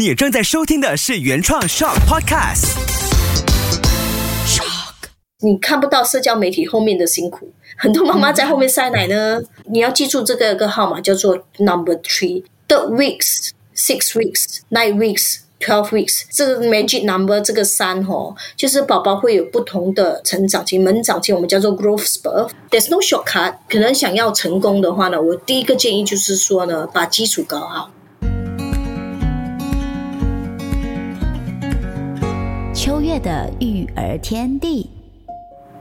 你正在收听的是原创 Shock Podcast。你看不到社交媒体后面的辛苦，很多妈妈在后面塞奶呢。你要记住这个个号码叫做 Number Three，Third weeks, six weeks, nine weeks, twelve weeks。这个 Magic Number 这个三哦，就是宝宝会有不同的成长期、门长期，我们叫做 Growth Spurt。There's no shortcut。可能想要成功的话呢，我第一个建议就是说呢，把基础搞好。秋月的育儿天地。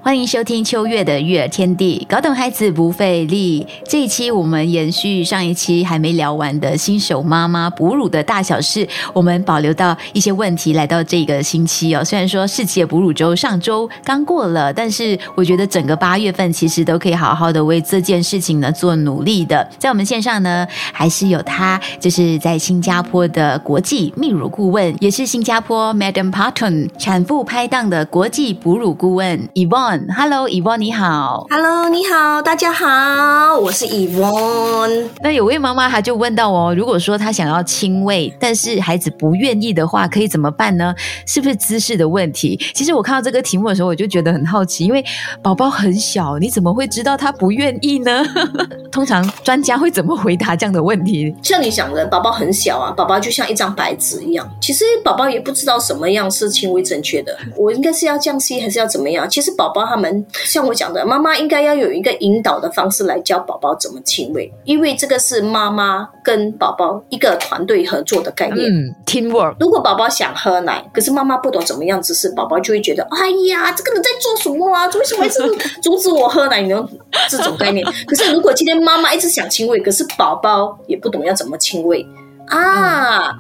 欢迎收听秋月的育儿天地，搞懂孩子不费力。这一期我们延续上一期还没聊完的新手妈妈哺乳的大小事，我们保留到一些问题来到这个星期哦。虽然说世界哺乳周上周刚过了，但是我觉得整个八月份其实都可以好好的为这件事情呢做努力的。在我们线上呢，还是有他，就是在新加坡的国际泌乳顾问，也是新加坡 Madam Parton 产妇拍档的国际哺乳顾问 Yvonne。Hello，Yvonne，你好。Hello，你好，大家好，我是 Yvonne。那有位妈妈她就问到哦，如果说她想要亲喂，但是孩子不愿意的话，可以怎么办呢？是不是姿势的问题？其实我看到这个题目的时候，我就觉得很好奇，因为宝宝很小，你怎么会知道他不愿意呢？通常专家会怎么回答这样的问题？像你想的，宝宝很小啊，宝宝就像一张白纸一样，其实宝宝也不知道什么样是亲喂正确的，我应该是要降息还是要怎么样？其实宝宝。他们像我讲的，妈妈应该要有一个引导的方式来教宝宝怎么亲喂，因为这个是妈妈跟宝宝一个团队合作的概念。嗯，teamwork。如果宝宝想喝奶，可是妈妈不懂怎么样姿势，宝宝就会觉得，哎呀，这个人在做什么啊？为什么是阻止我喝奶呢？这种概念。可是如果今天妈妈一直想亲喂，可是宝宝也不懂要怎么亲喂。啊，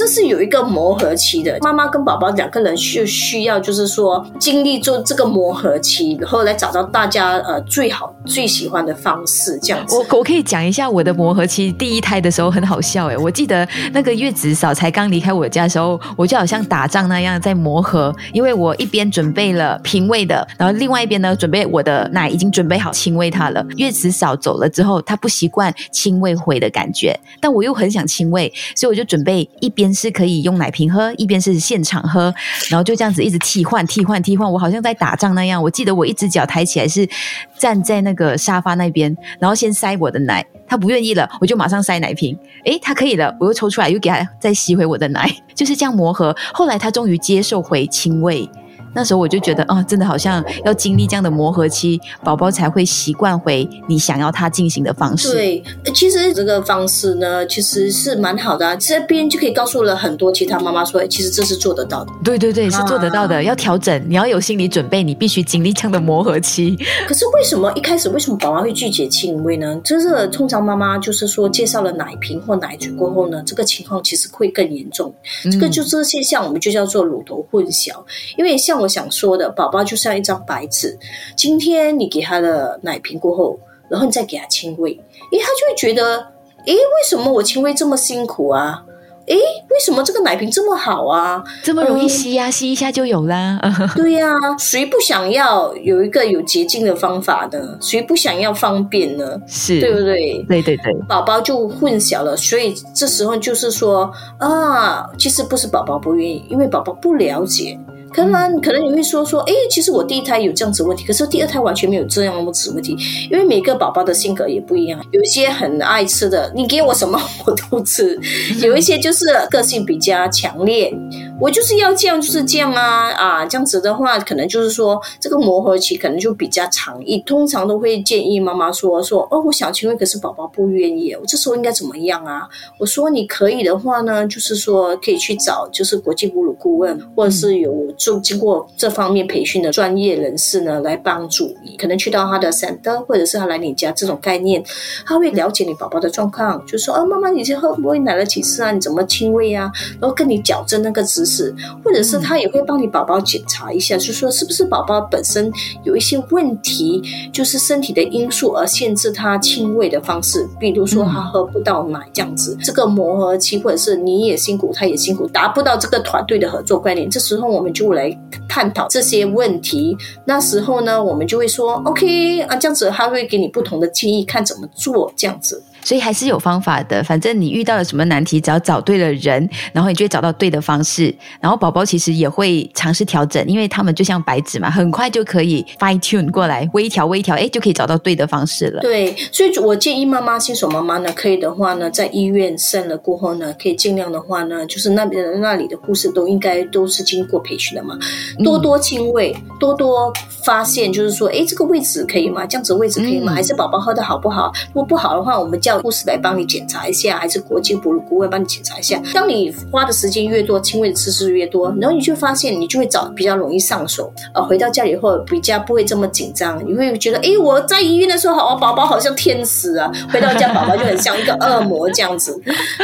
这是有一个磨合期的，妈妈跟宝宝两个人就需要，就是说经历做这个磨合期，然后来找到大家呃最好最喜欢的方式，这样子。我我可以讲一下我的磨合期，第一胎的时候很好笑哎，我记得那个月子嫂才刚离开我家的时候，我就好像打仗那样在磨合，因为我一边准备了平喂的，然后另外一边呢准备我的奶已经准备好亲喂他了。月子嫂走了之后，她不习惯亲喂回的感觉，但我又很想亲喂。所以我就准备一边是可以用奶瓶喝，一边是现场喝，然后就这样子一直替换、替换、替换。我好像在打仗那样。我记得我一只脚抬起来是站在那个沙发那边，然后先塞我的奶，他不愿意了，我就马上塞奶瓶。诶，他可以了，我又抽出来，又给他再吸回我的奶，就是这样磨合。后来他终于接受回亲喂。那时候我就觉得啊，真的好像要经历这样的磨合期，宝宝才会习惯回你想要他进行的方式。对，其实这个方式呢，其实是蛮好的。这边就可以告诉了很多其他妈妈说，其实这是做得到的。对对对，是做得到的。要调整，你要有心理准备，你必须经历这样的磨合期。可是为什么一开始为什么宝妈会拒绝亲喂呢？就是通常妈妈就是说介绍了奶瓶或奶嘴过后呢，这个情况其实会更严重。这个就这个现象，我们就叫做乳头混淆，因为像。我想说的，宝宝就像一张白纸。今天你给他的奶瓶过后，然后你再给他亲喂，诶，他就会觉得，诶，为什么我亲喂这么辛苦啊？诶，为什么这个奶瓶这么好啊？这么容易吸呀，吸一下就有啦。对呀，谁不想要有一个有捷径的方法呢？谁不想要方便呢？是对不对？对对对，宝宝就混淆了，所以这时候就是说啊，其实不是宝宝不愿意，因为宝宝不了解。可能可能你会说说，哎，其实我第一胎有这样子问题，可是第二胎完全没有这样子问题，因为每个宝宝的性格也不一样，有一些很爱吃的，你给我什么我都吃；有一些就是个性比较强烈，我就是要这样就是这样啊啊，这样子的话，可能就是说这个磨合期可能就比较长一，通常都会建议妈妈说说，哦，我想请问，可是宝宝不愿意，我这时候应该怎么样啊？我说你可以的话呢，就是说可以去找就是国际哺乳顾问，或者是有。就经过这方面培训的专业人士呢，来帮助你，可能去到他的 center，或者是他来你家这种概念，他会了解你宝宝的状况，就说哦，妈妈，你这喝不会奶了几次啊？你怎么亲喂啊？然后跟你矫正那个姿，或者是他也会帮你宝宝检查一下，就说是不是宝宝本身有一些问题，就是身体的因素而限制他亲喂的方式，比如说他喝不到奶这样子，这个磨合期，或者是你也辛苦，他也辛苦，达不到这个团队的合作观念，这时候我们就。来探讨这些问题，那时候呢，我们就会说，OK 啊，这样子他会给你不同的建议，看怎么做这样子。所以还是有方法的。反正你遇到了什么难题，只要找对了人，然后你就会找到对的方式。然后宝宝其实也会尝试调整，因为他们就像白纸嘛，很快就可以 fine tune 过来，微调微调，哎，就可以找到对的方式了。对，所以我建议妈妈新手妈妈呢，可以的话呢，在医院生了过后呢，可以尽量的话呢，就是那边的那里的护士都应该都是经过培训的嘛，多多亲喂，多多发现，就是说，哎，这个位置可以吗？这样子位置可以吗？还是宝宝喝的好不好？如果不好的话，我们叫护士来帮你检查一下，还是国际哺乳顾问帮你检查一下。当你花的时间越多，亲喂的次数越多，然后你就发现，你就会找比较容易上手。呃，回到家里后比较不会这么紧张，你会觉得，哎，我在医院的时候，好，宝宝好像天使啊，回到家宝宝就很像一个恶魔这样子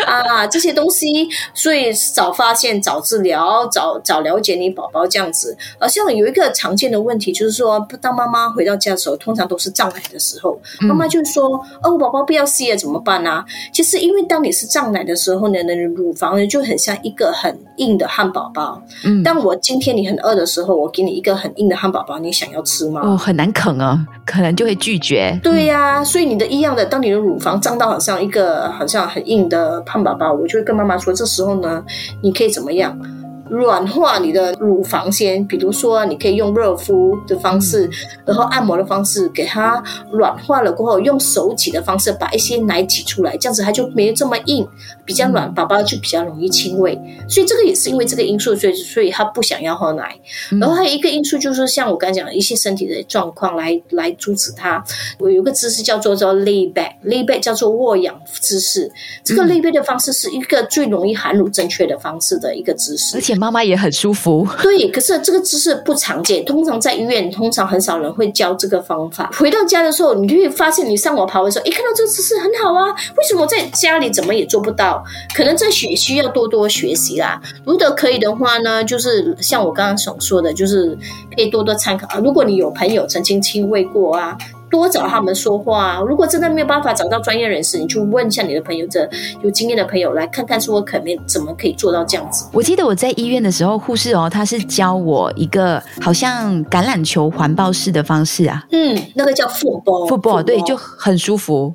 啊，这些东西，所以早发现、早治疗、早早了解你宝宝这样子。呃，像有一个常见的问题就是说，当妈妈回到家的时候，通常都是胀奶的时候，妈妈就说，哦，宝宝不要吸了，怎么办呢？其实，因为当你是胀奶的时候呢，那乳房呢就很像一个很硬的汉堡包。嗯，当我今天你很饿的时候，我给你一个很硬的汉堡包，你想要吃吗？哦，很难啃啊，可能就会拒绝。对呀，所以你的一样的，当你的乳房胀到好像一个好像很硬的汉堡包，我就会跟妈妈说，这时候呢，你可以怎么样？软化你的乳房先，比如说你可以用热敷的方式，然后按摩的方式给它软化了过后，用手挤的方式把一些奶挤出来，这样子它就没这么硬，比较软，宝宝就比较容易亲喂。所以这个也是因为这个因素，所以所以他不想要喝奶。然后还有一个因素就是像我刚才讲的一些身体的状况来来阻止他。我有个姿势叫做叫 lay back，lay back 叫做卧仰姿势。这个 lay back 的方式是一个最容易含乳正确的方式的一个姿势，而且。妈妈也很舒服，对。可是这个姿势不常见，通常在医院，通常很少人会教这个方法。回到家的时候，你就会发现，你上网爬的时候，一看到这个姿势很好啊，为什么在家里怎么也做不到？可能在学需要多多学习啦。如果可以的话呢，就是像我刚刚所说的，就是可以多多参考啊。如果你有朋友曾经亲喂过啊。多找他们说话。如果真的没有办法找到专业人士，你去问一下你的朋友，这有经验的朋友来看看，说可没怎么可以做到这样子。我记得我在医院的时候，护士哦，他是教我一个好像橄榄球环抱式的方式啊。嗯，那个叫 football，football 对，就很舒服。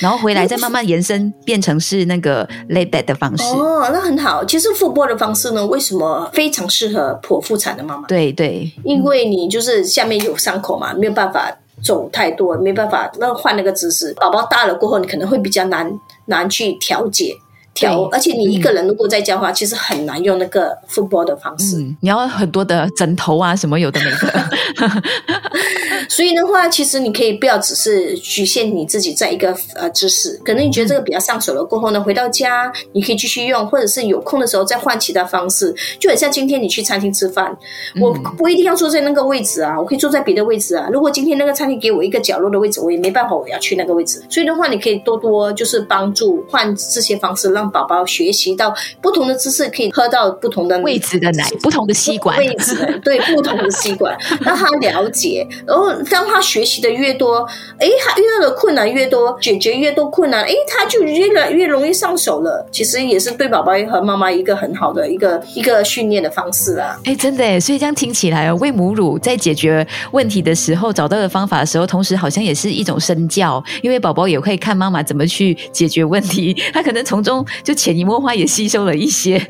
然后回来再慢慢延伸，变成是那个 lay back 的方式。哦，那很好。其实 football 的方式呢，为什么非常适合剖腹产的妈妈？对对，因为你就是下面有伤口嘛，没有办法。走太多没办法，那换了个姿势。宝宝大了过后，你可能会比较难难去调节调，而且你一个人如果在家的话，其实很难用那个 football 的方式。你要很多的枕头啊，什么有的没的。所以的话，其实你可以不要只是局限你自己在一个呃姿势，可能你觉得这个比较上手了过后呢，回到家你可以继续用，或者是有空的时候再换其他方式。就很像今天你去餐厅吃饭，我不一定要坐在那个位置啊，我可以坐在别的位置啊。如果今天那个餐厅给我一个角落的位置，我也没办法，我要去那个位置。所以的话，你可以多多就是帮助换这些方式，让宝宝学习到不同的姿势，可以喝到不同的位置的奶，不同的吸管位置，对 不同的吸管，让他了解，然后。当他学习的越多，哎，他遇到的困难越多，解决越多困难，哎，他就越来越容易上手了。其实也是对宝宝和妈妈一个很好的一个一个训练的方式啊。哎，真的哎，所以这样听起来哦，喂母乳在解决问题的时候找到的方法的时候，同时好像也是一种身教，因为宝宝也会看妈妈怎么去解决问题，他可能从中就潜移默化也吸收了一些。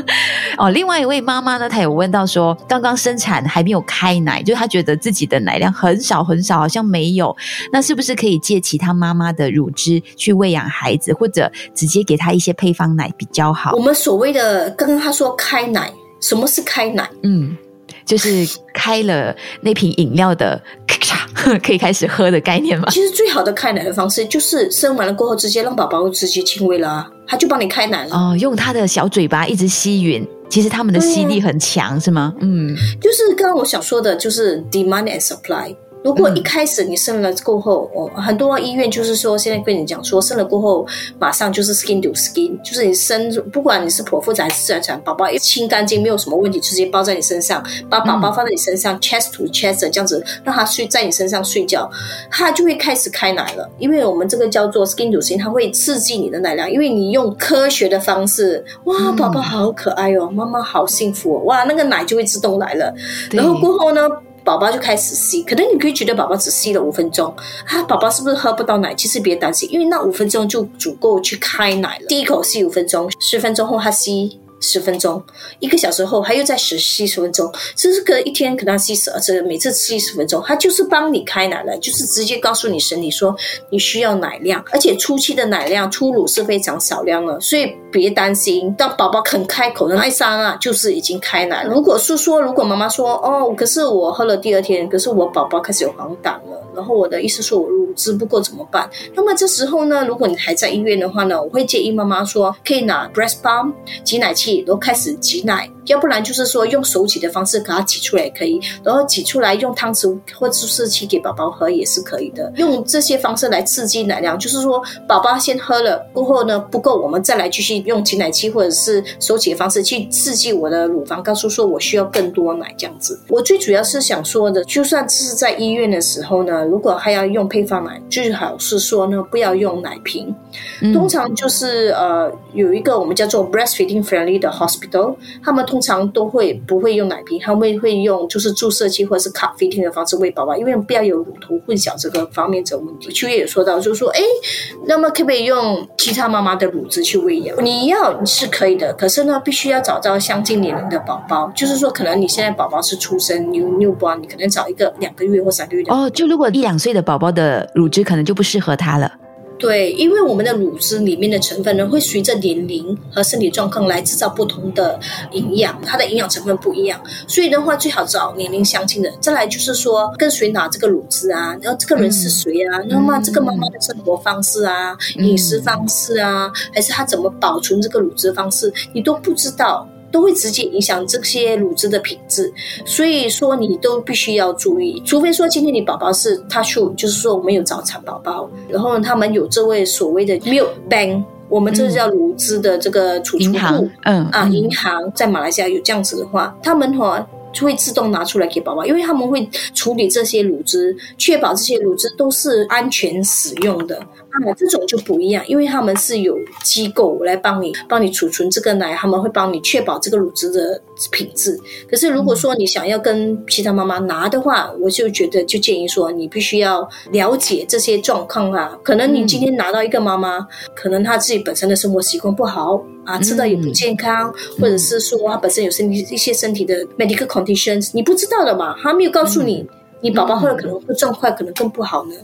哦，另外一位妈妈呢，她有问到说，刚刚生产还没有开奶，就她觉得自己的奶量很。少很少，好像没有。那是不是可以借其他妈妈的乳汁去喂养孩子，或者直接给她一些配方奶比较好？我们所谓的刚刚她说开奶，什么是开奶？嗯，就是开了那瓶饮料的，可以开始喝的概念吗？其实最好的开奶的方式就是生完了过后，直接让宝宝直接亲喂了，他就帮你开奶了。哦，用他的小嘴巴一直吸吮。其实他们的吸力很强，是吗？嗯，就是刚刚我想说的，就是 demand and supply。如果一开始你生了过后，哦，很多医院就是说，现在跟你讲说，生了过后马上就是 skin to skin，就是你生，不管你是剖腹产还是自然产，宝宝一清干净没有什么问题，直接包在你身上，把宝宝放在你身上，chest to chest 这样子，让他睡在你身上睡觉，他就会开始开奶了。因为我们这个叫做 skin to skin，它会刺激你的奶量，因为你用科学的方式，哇，宝宝好可爱哦，妈妈好幸福哦，哇，那个奶就会自动来了。然后过后呢？宝宝就开始吸，可能你可以觉得宝宝只吸了五分钟啊，宝宝是不是喝不到奶？其实别担心，因为那五分钟就足够去开奶了。第一口吸五分钟，十分钟后他吸。十分钟，一个小时后，他又再十吸十分钟，这是隔一天可能吸十二次，每次吸十分钟，他就是帮你开奶了，就是直接告诉你身体说你需要奶量，而且初期的奶量初乳是非常少量了，所以别担心，当宝宝肯开口的那一刹那，就是已经开奶。如果是说，如果妈妈说哦，可是我喝了第二天，可是我宝宝开始有黄疸了，然后我的意思说我乳汁不够怎么办？那么这时候呢，如果你还在医院的话呢，我会建议妈妈说可以拿 breast pump 挤奶器。都开始挤奶。要不然就是说用手挤的方式给它挤出来也可以，然后挤出来用汤匙或注射器给宝宝喝也是可以的。用这些方式来刺激奶量，就是说宝宝先喝了过后呢不够，我们再来继续用挤奶器或者是手挤的方式去刺激我的乳房，告诉说我需要更多奶这样子。我最主要是想说的，就算是在医院的时候呢，如果还要用配方奶，最好是说呢不要用奶瓶。通常就是呃有一个我们叫做 breastfeeding friendly 的 hospital，他们。通常都会不会用奶瓶，他们会用就是注射器或者是卡啡厅的方式喂宝宝，因为不要有乳头混淆这个方面这个问题。秋月也说到，就是说，哎，那么可不可以用其他妈妈的乳汁去喂养？你要是可以的，可是呢，必须要找到相近年龄的宝宝，就是说，可能你现在宝宝是出生 new new 包你可能找一个两个月或三个月的。哦，就如果一两岁的宝宝的乳汁可能就不适合他了。对，因为我们的乳汁里面的成分呢，会随着年龄和身体状况来制造不同的营养，它的营养成分不一样，所以的话最好找年龄相近的。再来就是说，跟谁拿这个乳汁啊？然后这个人是谁啊？那么这个妈妈的生活方式啊、饮食方式啊，还是她怎么保存这个乳汁方式，你都不知道。都会直接影响这些乳汁的品质，所以说你都必须要注意。除非说今天你宝宝是 touch，就是说我们有早产宝宝，然后他们有这位所谓的 milk bank，我们这叫乳汁的这个储存库，嗯啊，银行在马来西亚有这样子的话，他们哈就就会自动拿出来给宝宝，因为他们会处理这些乳汁，确保这些乳汁都是安全使用的。啊，这种就不一样，因为他们是有机构来帮你帮你储存这个奶，他们会帮你确保这个乳汁的品质。可是如果说你想要跟其他妈妈拿的话，我就觉得就建议说，你必须要了解这些状况啊。可能你今天拿到一个妈妈，可能她自己本身的生活习惯不好啊，吃的也不健康，或者是说她本身有身体一些身体的 medical conditions，你不知道的嘛，她没有告诉你。你宝宝后来可能会状况可能更不好呢。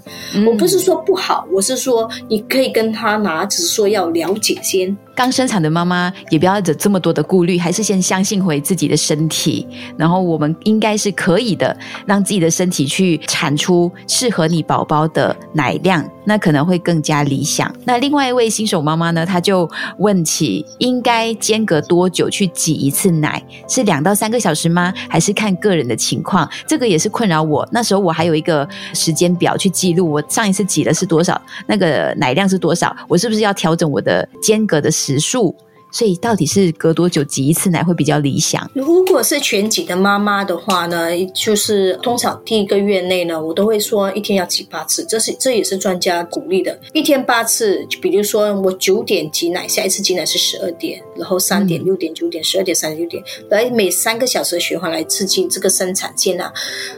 我不是说不好，我是说你可以跟他拿，只是说要了解先。刚生产的妈妈也不要有这么多的顾虑，还是先相信回自己的身体，然后我们应该是可以的，让自己的身体去产出适合你宝宝的奶量，那可能会更加理想。那另外一位新手妈妈呢，她就问起应该间隔多久去挤一次奶？是两到三个小时吗？还是看个人的情况？这个也是困扰我。那时候我还有一个时间表去记录，我上一次挤的是多少，那个奶量是多少，我是不是要调整我的间隔的时？时数，所以到底是隔多久挤一次奶会比较理想？如果是全挤的妈妈的话呢，就是通常第一个月内呢，我都会说一天要挤八次，这是这也是专家鼓励的，一天八次。就比如说我九点挤奶，下一次挤奶是十二点，然后三点、六点、九点、十二点、三点、六点，来每三个小时的循环来刺激这个生产线啊。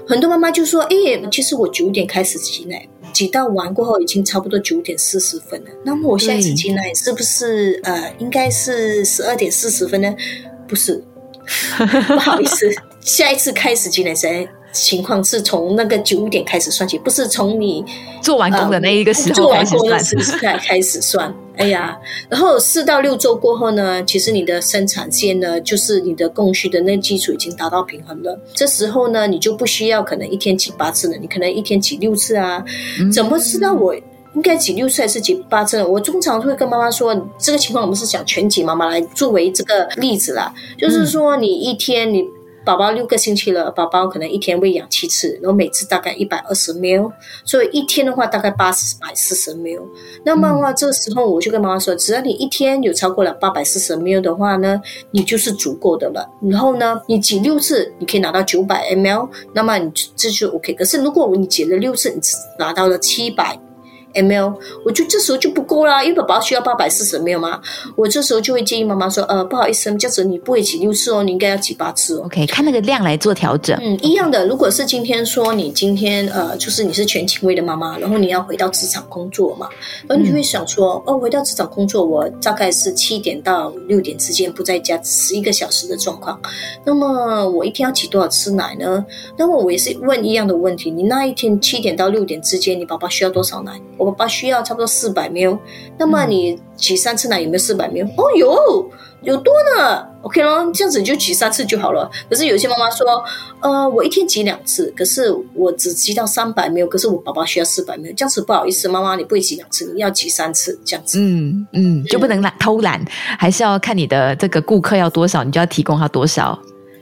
很多妈妈就说：“哎，其实我九点开始挤奶。”挤到完过后已经差不多九点四十分了，那么我下一次进来是不是呃应该是十二点四十分呢？不是，不好意思，下一次开始进来谁情况是从那个九点开始算起，不是从你做完工的那一个时候开始算。开始算。哎呀，然后四到六周过后呢，其实你的生产线呢，就是你的供需的那基础已经达到平衡了。这时候呢，你就不需要可能一天挤八次了，你可能一天挤六次啊。怎么知道我应该挤六次还是挤八次？我通常会跟妈妈说，这个情况我们是想全挤妈妈来作为这个例子啦，就是说你一天你。宝宝六个星期了，宝宝可能一天喂养七次，然后每次大概一百二十 ml，所以一天的话大概八十百四十 ml。那么的话，这时候我就跟妈妈说，只要你一天有超过了八百四十 ml 的话呢，你就是足够的了。然后呢，你挤六次，你可以拿到九百 ml，那么你这就 OK。可是如果你挤了六次，你只拿到了七百。ml，我就这时候就不够啦，因为宝宝需要八百四十 ml 嘛，我这时候就会建议妈妈说，呃，不好意思，这样子你不会挤六次哦，你应该要挤八次哦。OK，看那个量来做调整。嗯，一样的。如果是今天说你今天呃，就是你是全勤位的妈妈，然后你要回到职场工作嘛，然后你就会想说，哦，回到职场工作，我大概是七点到六点之间不在家，十一个小时的状况。那么我一天要挤多少次奶呢？那么我也是问一样的问题，你那一天七点到六点之间，你宝宝需要多少奶？我宝宝需要差不多四百 ml。那么你挤三次奶有没有四百 ml？哦，有。有多呢？OK 咯，这样子就挤三次就好了。可是有些妈妈说，呃，我一天挤两次，可是我只挤到三百 ml，可是我宝宝需要四百 ml，这样子不好意思，妈妈你不会挤两次，你要挤三次这样子。嗯嗯，就不能懒偷懒，还是要看你的这个顾客要多少，你就要提供他多少。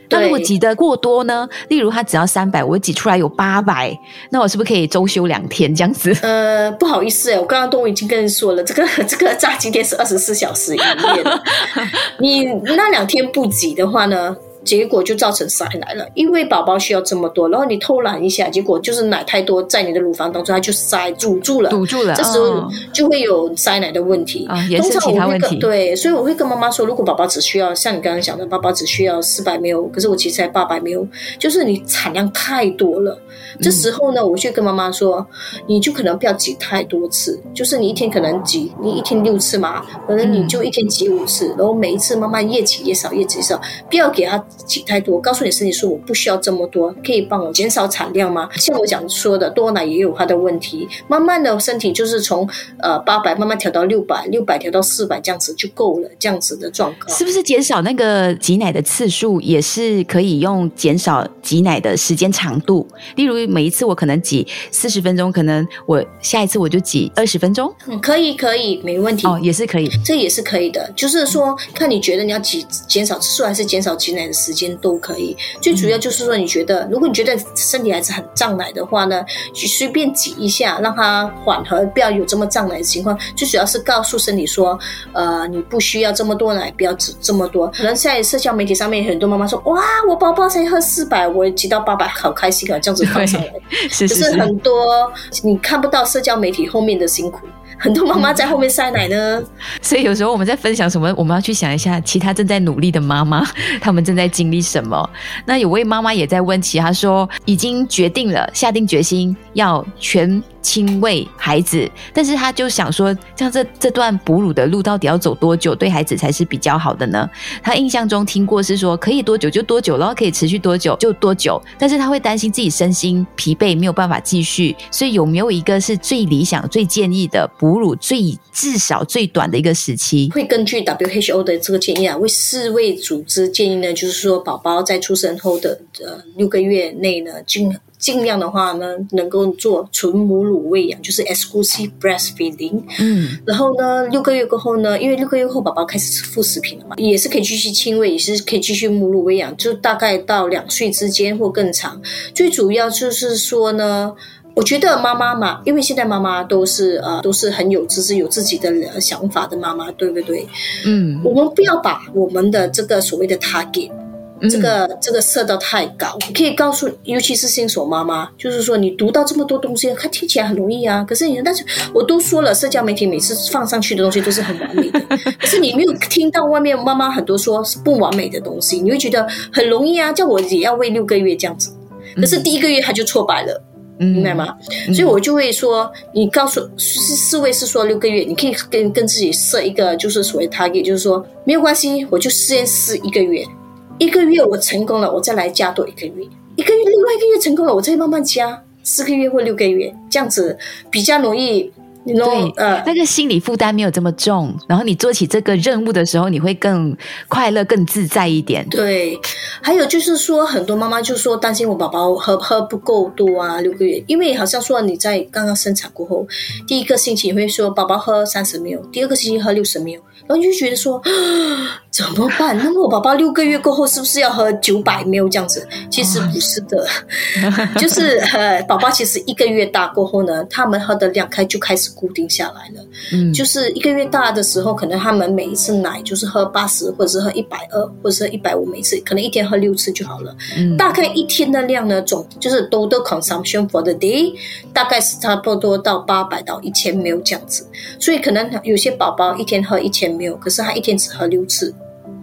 那如果挤得过多呢？例如他只要三百，我挤出来有八百，那我是不是可以周休两天这样子？呃，不好意思哎，我刚刚都已经跟你说了，这个 这个炸鸡店是二十四小时营业的，你那两天不挤的话呢？结果就造成塞奶了，因为宝宝需要这么多，然后你偷懒一下，结果就是奶太多在你的乳房当中，它就塞堵住了，堵住了，这时候哦就会有塞奶的问题。啊也是通常我会其他问题跟对，所以我会跟妈妈说，如果宝宝只需要像你刚刚讲的，宝宝只需要四百 ml，可是我其实才八百 ml，就是你产量太多了。这时候呢，我就跟妈妈说，你就可能不要挤太多次，就是你一天可能挤，你一天六次嘛，可能你就一天挤五次，然后每一次慢慢越挤越少，越挤越少，不要给它挤太多。告诉你身体说，我不需要这么多，可以帮我减少产量吗？像我讲说的，多奶也有它的问题，慢慢的身体就是从呃八百慢慢调到六百，六百调到四百这样子就够了，这样子的状况。是不是减少那个挤奶的次数，也是可以用减少挤奶的时间长度？例如每一次我可能挤四十分钟，可能我下一次我就挤二十分钟，嗯，可以可以，没问题。哦，也是可以。这也是可以的，就是说看你觉得你要挤减少次数还是减少挤奶的时间都可以。最主要就是说，你觉得如果你觉得身体还是很胀奶的话呢，就随便挤一下，让它缓和，不要有这么胀奶的情况。最主要是告诉身体说，呃，你不需要这么多奶，不要挤这么多。可能在社交媒体上面，很多妈妈说，哇，我宝宝才喝四百，我挤到八百，好开心啊，这样子放上来。可是是是是，很多你看不到社交媒体后面的辛苦，很多妈妈在后面塞奶呢。所以有时候我们在分享什么，我们要去想一下其他正在努力的妈妈，他们正在经历什么。那有位妈妈也在问起，她说已经决定了，下定决心要全亲喂孩子，但是他就想说，像这这段哺乳的路到底要走多久，对孩子才是比较好的呢？他印象中听过是说，可以多久就多久，然后可以持续多久就多久，但是他会担心自己身心疲惫，没有办法继续。所以有没有一个是最理想、最建议的哺乳最至少最短的一个时期？会根据 WHO 的这个建议啊，为世卫组织建议呢，就是说宝宝在出生后的呃六个月内呢，尽尽量的话呢，能够做纯母乳喂养，就是 exclusive breastfeeding。嗯，然后呢，六个月过后呢，因为六个月后宝宝开始吃副食品了嘛，也是可以继续亲喂，也是可以继续母乳喂养，就大概到两岁之间或更长。最主要就是说呢。我觉得妈妈嘛，因为现在妈妈都是呃都是很有知识、有自己的呃想法的妈妈，对不对？嗯，我们不要把我们的这个所谓的 target 嗯这个这个设到太高，可以告诉，尤其是新手妈妈，就是说你读到这么多东西，它听起来很容易啊。可是你，但是我都说了，社交媒体每次放上去的东西都是很完美的，可是你没有听到外面妈妈很多说是不完美的东西，你会觉得很容易啊，叫我也要喂六个月这样子。可是第一个月他就挫败了，嗯明白？吗？所以我就会说，你告诉是四位是说六个月，你可以跟跟自己设一个就是所谓 target，就是说没有关系，我就先试一个月，一个月我成功了，我再来加多一个月，一个月另外一个月成功了，我再慢慢加四个月或六个月，这样子比较容易，你对弄呃。那个心理负担没有这么重，然后你做起这个任务的时候，你会更快乐、更自在一点。对，还有就是说，很多妈妈就说担心我宝宝喝喝不够多啊，六个月，因为好像说你在刚刚生产过后，第一个星期你会说宝宝喝三十 ml，第二个星期喝六十 ml，然后你就觉得说 怎么办？那么我宝宝六个月过后是不是要喝九百 ml 这样子？其实不是的，就是呃，宝宝其实一个月大过后呢，他们喝的量开就开始固定下来了。嗯，就是一个月大的时候，可能他们每一次奶就是喝八十，或者是喝一百二，或者是一百五，每次可能一天喝喝六次就好了。嗯大概一天的量呢，总就是 total consumption for the day，大概是差不多到八百到一千 ml 这样子。所以可能有些宝宝一天喝一千 ml，可是他一天只喝六次。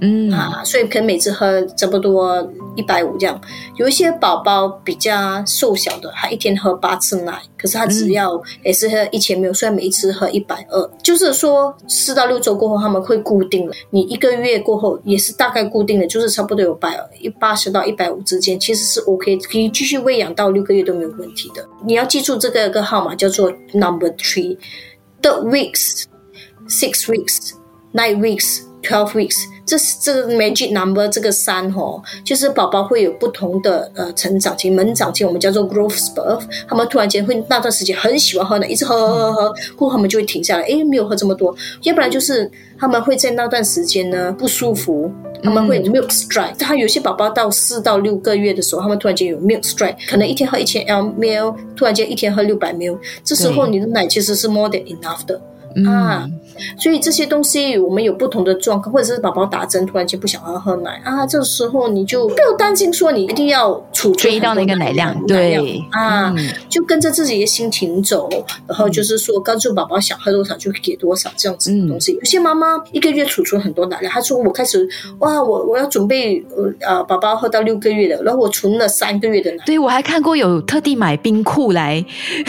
嗯啊，所以可能每次喝差不多一百五这样。有一些宝宝比较瘦小的，他一天喝八次奶，可是他只要也是喝一千没有，虽然每一次喝一百二，就是说四到六周过后他们会固定了。你一个月过后也是大概固定的，就是差不多有百一八十到一百五之间，其实是 OK，可以继续喂养到六个月都没有问题的。你要记住这个个号码叫做 Number Three，third weeks。six weeks, nine weeks, twelve weeks，这是这个 magic number 这个三哦，就是宝宝会有不同的呃成长期、门长期，我们叫做 growth spurt。他们突然间会那段时间很喜欢喝奶，一直喝喝喝喝，过后他们就会停下来，诶，没有喝这么多。要不然就是他们会在那段时间呢不舒服。他们会 milk strike，他有些宝宝到四到六个月的时候，他们突然间有 milk strike，可能一天喝一千 ml，突然间一天喝六百 ml，这时候你的奶其实是 more than enough 的。嗯啊，所以这些东西我们有不同的状况，或者是宝宝打针突然间不想要喝奶啊，这时候你就不要担心说你一定要储存追到那个奶量，对啊，嗯就跟着自己的心情走，然后就是说告诉宝宝想喝多少就给多少这样子的东西。有些妈妈一个月储存很多奶量，她说我开始哇，我我要准备呃呃宝宝喝到六个月了，然后我存了三个月的奶。对，我还看过有特地买冰库来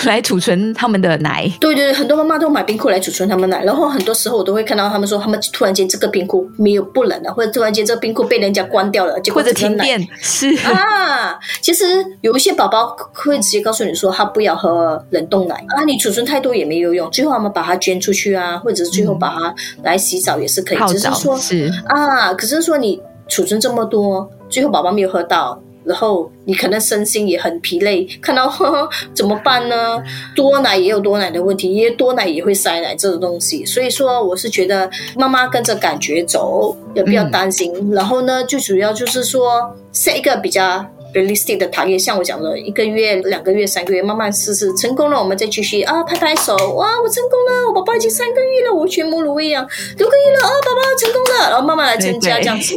来储存他们的奶。对对对，很多妈妈都买冰库来储存他们奶，然后很多时候我都会看到他们说，他们突然间这个冰库没有不冷了，或者突然间这个冰库被人家关掉了，结果或者停电是啊，其实有一些宝宝会直接告诉你说，他不要喝冷冻奶啊，你储存太多也没有用，最后他们把它捐出去啊，或者是最后把它来洗澡也是可以，只是说是啊，可是说你储存这么多，最后宝宝没有喝到。然后你可能身心也很疲累，看到呵呵 怎么办呢？多奶也有多奶的问题，因为多奶也会塞奶这种东西。所以说，我是觉得妈妈跟着感觉走，也不要担心。然后呢，最主要就是说下一个比较 realistic 的 target，像我讲的，一个月、两个月、三个月，慢慢试试，成功了我们再继续啊，拍拍手，哇，我成功了，我宝宝已经三个月了，我全母乳喂养六个月了，啊，宝宝成功了，然后慢慢来增加对对这样子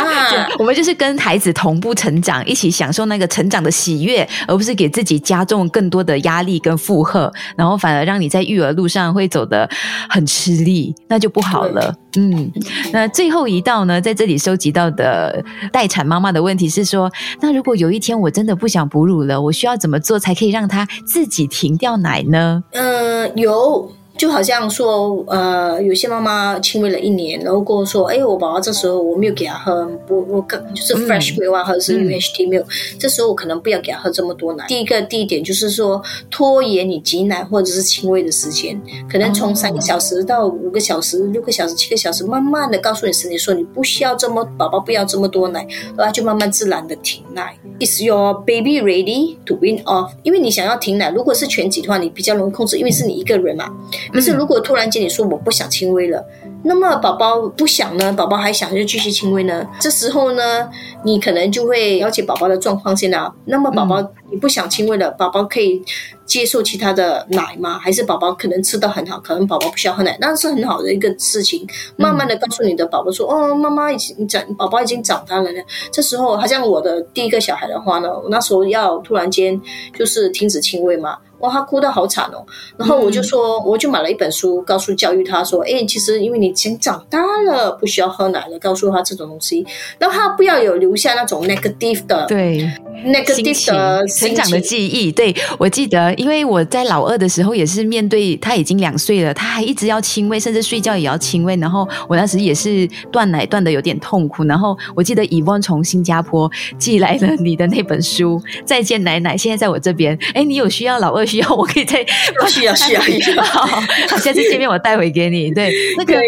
啊。我们就是跟孩子同步成长，一起享受那个成长的喜悦，而不是给自己加重更多的压力跟负荷，然后反而让你在育儿路上会走得很吃力，那就不好了。嗯，那最后一道呢，在这里收集到的待产妈妈的问题是说，那如果有一天我真的不想哺乳了，我需要怎么做才可以让他自己停掉奶呢？嗯，有，就好像说，呃，有些妈妈亲喂了一年，然后跟我说，哎，我宝宝这时候我没有给他喝，我我刚就是 fresh milk 啊，或者是嗯 UHT milk，、这时候我可能不要给他喝这么多奶。第一个第一点就是说，拖延你挤奶或者是亲喂的时间，可能从三个小时到五个小时、六个小时、七个小时，慢慢的告诉你身体说，你不需要这么，宝宝不要这么多奶，然后就慢慢自然的停奶。Is your baby ready to wean off？因为你想要停奶，如果是全挤的话，你比较容易控制，因为是你一个人嘛。可是如果突然间你说我不想亲喂了，那么宝宝不想呢，宝宝还想就继续亲喂呢，这时候呢，你可能就会了解宝宝的状况先啊。那么宝宝你不想亲喂了，宝宝可以接受其他的奶吗？还是宝宝可能吃的很好，可能宝宝不需要喝奶，那是很好的一个事情。慢慢的告诉你的宝宝说，哦，妈妈已经长，宝宝已经长大了呢。这时候，好像我的第一个小孩的话呢，我那时候要突然间就是停止亲喂嘛，哇，他哭得好惨哦。然后我就说，我就买了一本书，告诉教育他说，哎，其实因为你已经长大了，不需要喝奶了，告诉他这种东西，然后他不要有留下那种 negative 的对。negative 的成长的记忆，对我记得，因为我在老二的时候也是面对他已经两岁了，他还一直要亲喂，甚至睡觉也要亲喂，然后我当时也是断奶断的有点痛苦，然后我记得以翁从新加坡寄来了你的那本书《再见奶奶》，现在在我这边，哎，你有需要老二需要，我可以再 需要 需要需要好，好，下次见面我带回给你。对，那个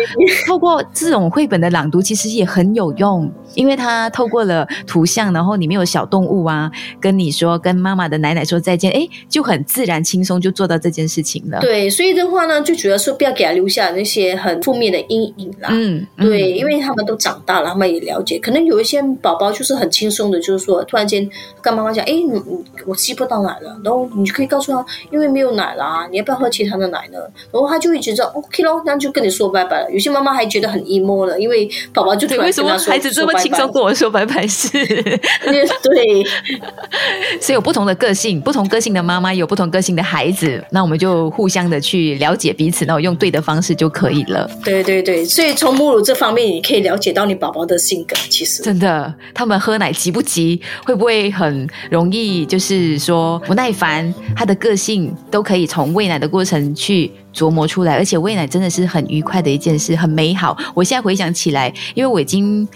透过这种绘本的朗读，其实也很有用，因为它透过了图像，然后里面有小动物啊，跟你说，跟妈妈的奶奶说再见，哎，就很自然轻松就做到这件事情了。，对，所以的话呢，最主要是不要给他留下那些很负面的阴影啦。嗯，对，嗯因为他们都长大了，他们也了解。可能有一些宝宝就是很轻松的，就是说突然间跟妈妈讲：“哎，你你我吸不到奶了。”然后你就可以告诉他：“因为没有奶啦，你要不要喝其他的奶呢？”然后他就会觉得 OK 咯，那就跟你说拜拜了。有些妈妈还觉得很 emo 了，因为宝宝就突对，然为什么孩子这么轻松跟我说拜拜是。对，所以有不同的个性，不同个性的妈妈有不同个性的孩子，那我们就互相的去了解彼此，然后用对的方式就可以了。对对对，所以从母乳这方面，你可以了解到你宝宝的性格。其实真的，他们喝奶急不急，会不会很容易，就是说不耐烦，他的个性都可以从喂奶的过程去。琢磨出来，而且喂奶真的是很愉快的一件事，很美好。我现在回想起来，因为我已经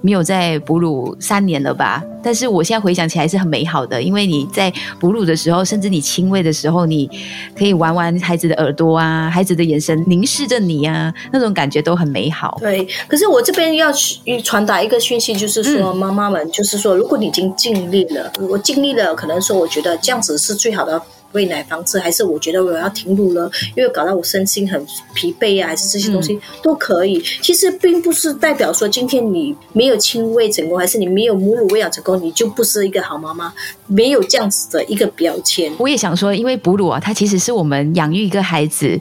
没有在哺乳三年了吧，但是我现在回想起来是很美好的。因为你在哺乳的时候，甚至你亲喂的时候，你可以玩玩孩子的耳朵啊，孩子的眼神凝视着你啊，那种感觉都很美好。对，可是我这边要去传达一个讯息，就是说妈妈们，就是说，如果你已经尽力了，我尽力了，可能说我觉得这样子是最好的。喂奶方式，还是我觉得我要停乳了，因为搞到我身心很疲惫啊，还是这些东西都可以。其实并不是代表说今天你没有亲喂成功，还是你没有母乳喂养成功，你就不是一个好妈妈，没有这样子的一个标签。我也想说，因为哺乳啊，它其实是我们养育一个孩子。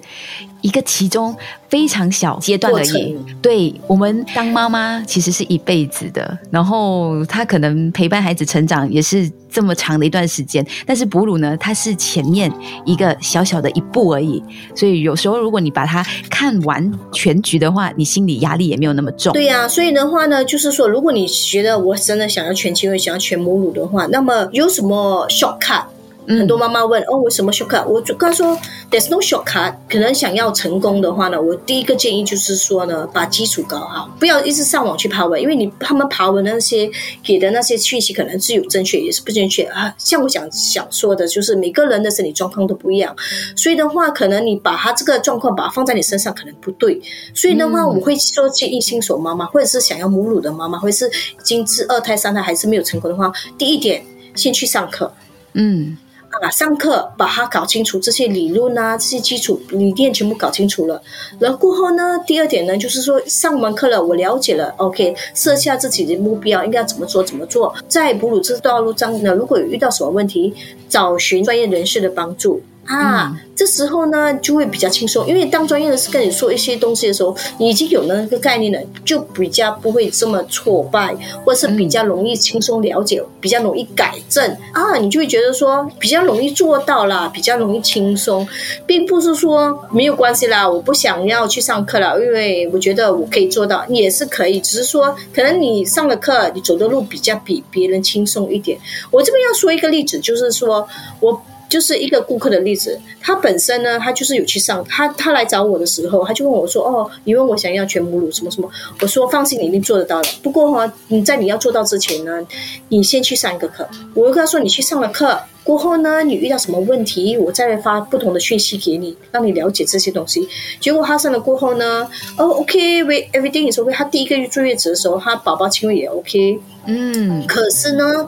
一个其中非常小阶段而已，对我们当妈妈其实是一辈子的。然后他可能陪伴孩子成长也是这么长的一段时间，但是哺乳呢，它是前面一个小小的一步而已。所以有时候如果你把它看完全局的话，你心理压力也没有那么重。对呀，所以的话呢，就是说，如果你觉得我真的想要全亲喂，想要全母乳的话，那么有什么 shortcut？很多妈妈问哦，我什么 shortcut？我就刚说，there's no shortcut。可能想要成功的话呢，我第一个建议就是说呢，把基础搞好，不要一直上网去爬文，因为你他们爬文那些给的那些讯息可能是有正确，也是不正确啊。像我想想说的，就是每个人的身体状况都不一样，所以的话，可能你把他这个状况把它放在你身上可能不对。所以的话，我会说建议新手妈妈，或者是想要母乳的妈妈，或者是已经是二胎、三胎还是没有成功的话，第一点先去上课，嗯。啊，上课把它搞清楚，这些理论啊，这些基础理念全部搞清楚了。然后过后呢，第二点呢，就是说上完课了，我了解了，OK，设下自己的目标，应该怎么做，怎么做。在哺乳这道路上呢，如果有遇到什么问题，找寻专业人士的帮助。啊，这时候呢就会比较轻松，因为当专业的是跟你说一些东西的时候，你已经有了那个概念了，就比较不会这么挫败，或者是比较容易轻松了解，比较容易改正啊，你就会觉得说比较容易做到啦，比较容易轻松，并不是说没有关系啦，我不想要去上课了，因为我觉得我可以做到，也是可以，只是说可能你上了课，你走的路比较比别人轻松一点。我这边要说一个例子，就是说我。就是一个顾客的例子，他本身呢，他就是有去上，他他来找我的时候，他就问我说：“哦，你问我想要全母乳什么什么？”我说：“放心，你一定做得到的。不过哈，你在你要做到之前呢，你先去上一个课。我会跟他说，你去上了课过后呢，你遇到什么问题，我再发不同的讯息给你，让你了解这些东西。结果他上了过后呢，哦，OK，we everything is OK。他第一个月坐月子的时候，他宝宝亲喂也 OK，嗯，可是呢。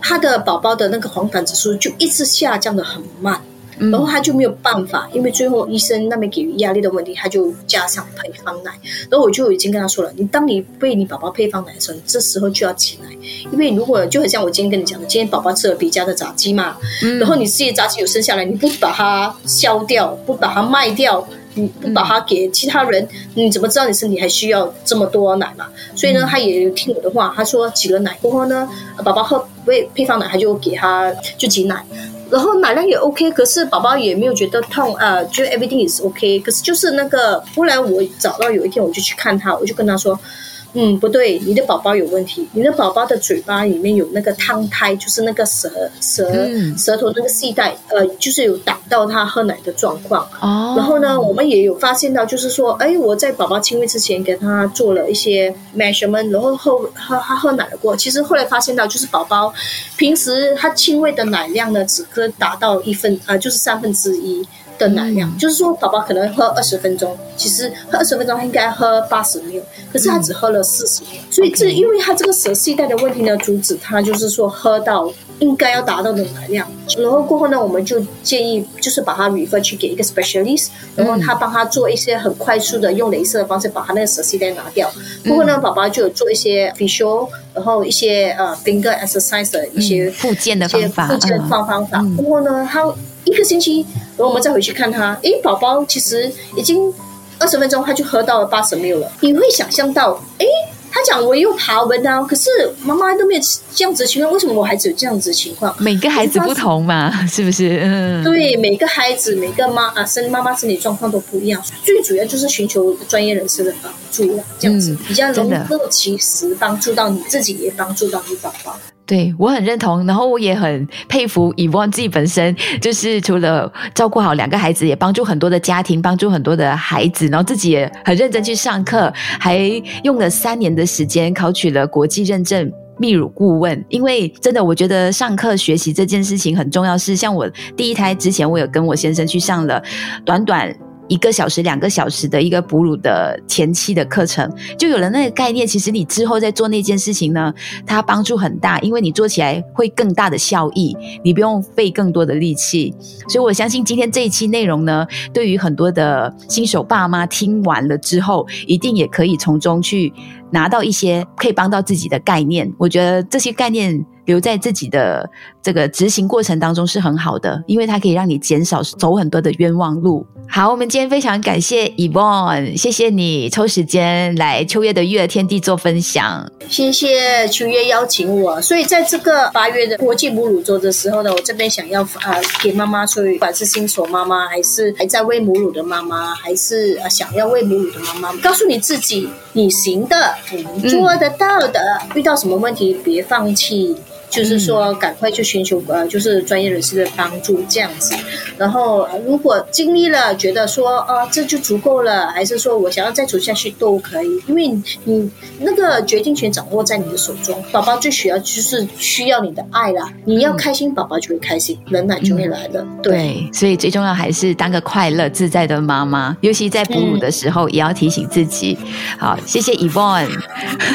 他的宝宝的那个黄疸指数就一直下降的很慢，然后他就没有办法，因为最后医生那边给予压力的问题，他就加上配方奶。然后我就已经跟他说了，你当你喂你宝宝配方奶的时候，你这时候就要挤奶，因为如果就很像我今天跟你讲的，今天宝宝吃了别家的炸鸡嘛，然后你自己炸鸡有剩下来，你不把它消掉，不把它卖掉。你不把它给其他人，你怎么知道你身体还需要这么多奶嘛？所以呢，他也听我的话，他说挤了奶过后呢，宝宝喝喂配方奶，他就给他就挤奶，然后奶量也 OK，可是宝宝也没有觉得痛啊，就 everything is OK，可是就是那个，后来我找到有一天我就去看他，我就跟他说。嗯，不对，你的宝宝有问题。你的宝宝的嘴巴里面有那个汤胎，就是那个舌舌舌头那个系带，呃，就是有挡到他喝奶的状况。哦。然后呢，我们也有发现到，就是说，哎，我在宝宝亲喂之前给他做了一些 measurement，然后后喝他喝奶了过，其实后来发现到，就是宝宝平时他亲喂的奶量呢，只可达到一分，呃，就是三分之一。的奶量，就是说宝宝可能喝二十分钟，其实喝二十分钟应该喝八十秒，可是他只喝了四十秒，所以这因为他这个舌系带的问题呢，阻止他就是说喝到应该要达到的奶量。然后过后呢，我们就建议就是把他 refer 去给一个 specialist，然后他帮他做一些很快速的用镭射的方式把他那个舌系带拿掉。过后呢，宝宝就有做一些 facial，然后一些呃 finger exercise 的一些附件的方法，附件方方法。过后呢，他。一个星期，然后我们再回去看他。诶，宝宝其实已经二十分钟，他就喝到了八十 ml 了。你会想象到，诶，他他讲我又爬文啊，可是妈妈都没有这样子情况，为什么我孩子有这样子情况？每个孩子不同嘛，是不是？嗯，对，每个孩子每个妈啊身妈妈身体状况都不一样，最主要就是寻求专业人士的帮助了，这样子比较能够及时帮助到你自己，也帮助到你宝宝。对我很认同，然后我也很佩服以旺自己本身，就是除了照顾好两个孩子，也帮助很多的家庭，帮助很多的孩子，然后自己也很认真去上课，还用了三年的时间考取了国际认证泌乳顾问。因为真的，我觉得上课学习这件事情很重要。是像我第一胎之前，我有跟我先生去上了短短。一个小时、两个小时的一个哺乳的前期的课程，就有了那个概念。其实你之后在做那件事情呢，它帮助很大，因为你做起来会更大的效益，你不用费更多的力气。所以我相信今天这一期内容呢，对于很多的新手爸妈听完了之后，一定也可以从中去拿到一些可以帮到自己的概念。我觉得这些概念。留在自己的这个执行过程当中是很好的，因为它可以让你减少走很多的冤枉路。好，我们今天非常感谢 Evon，谢谢你抽时间来秋月的育儿天地做分享。谢谢秋月邀请我，所以在这个八月的国际母乳周的时候呢，我这边想要啊给妈妈，所以不管是新手妈妈，还是还在喂母乳的妈妈，还是啊想要喂母乳的妈妈，告诉你自己，你行的，你能做得到的，遇到什么问题别放弃。就是说，赶快去寻求呃，就是专业人士的帮助这样子。然后，如果经历了，觉得说啊，这就足够了，还是说我想要再走下去都可以，因为你那个决定权掌握在你的手中。宝宝最需要就是需要你的爱啦，你要开心，宝宝就会开心，人奶就会来的。对，所以最重要还是当个快乐自在的妈妈，尤其在哺乳的时候，也要提醒自己。好，谢谢 Evon，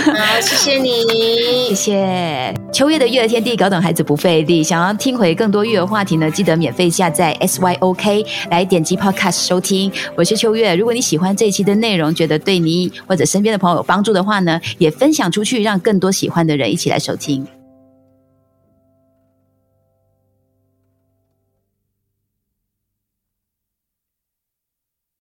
好，谢谢你，谢谢秋月的育儿。天地搞懂孩子不费力，想要听回更多育儿话题呢？记得免费下载 SYOK 来点击 Podcast 收听。我是秋月，如果你喜欢这一期的内容，觉得对你或者身边的朋友有帮助的话呢，也分享出去，让更多喜欢的人一起来收听。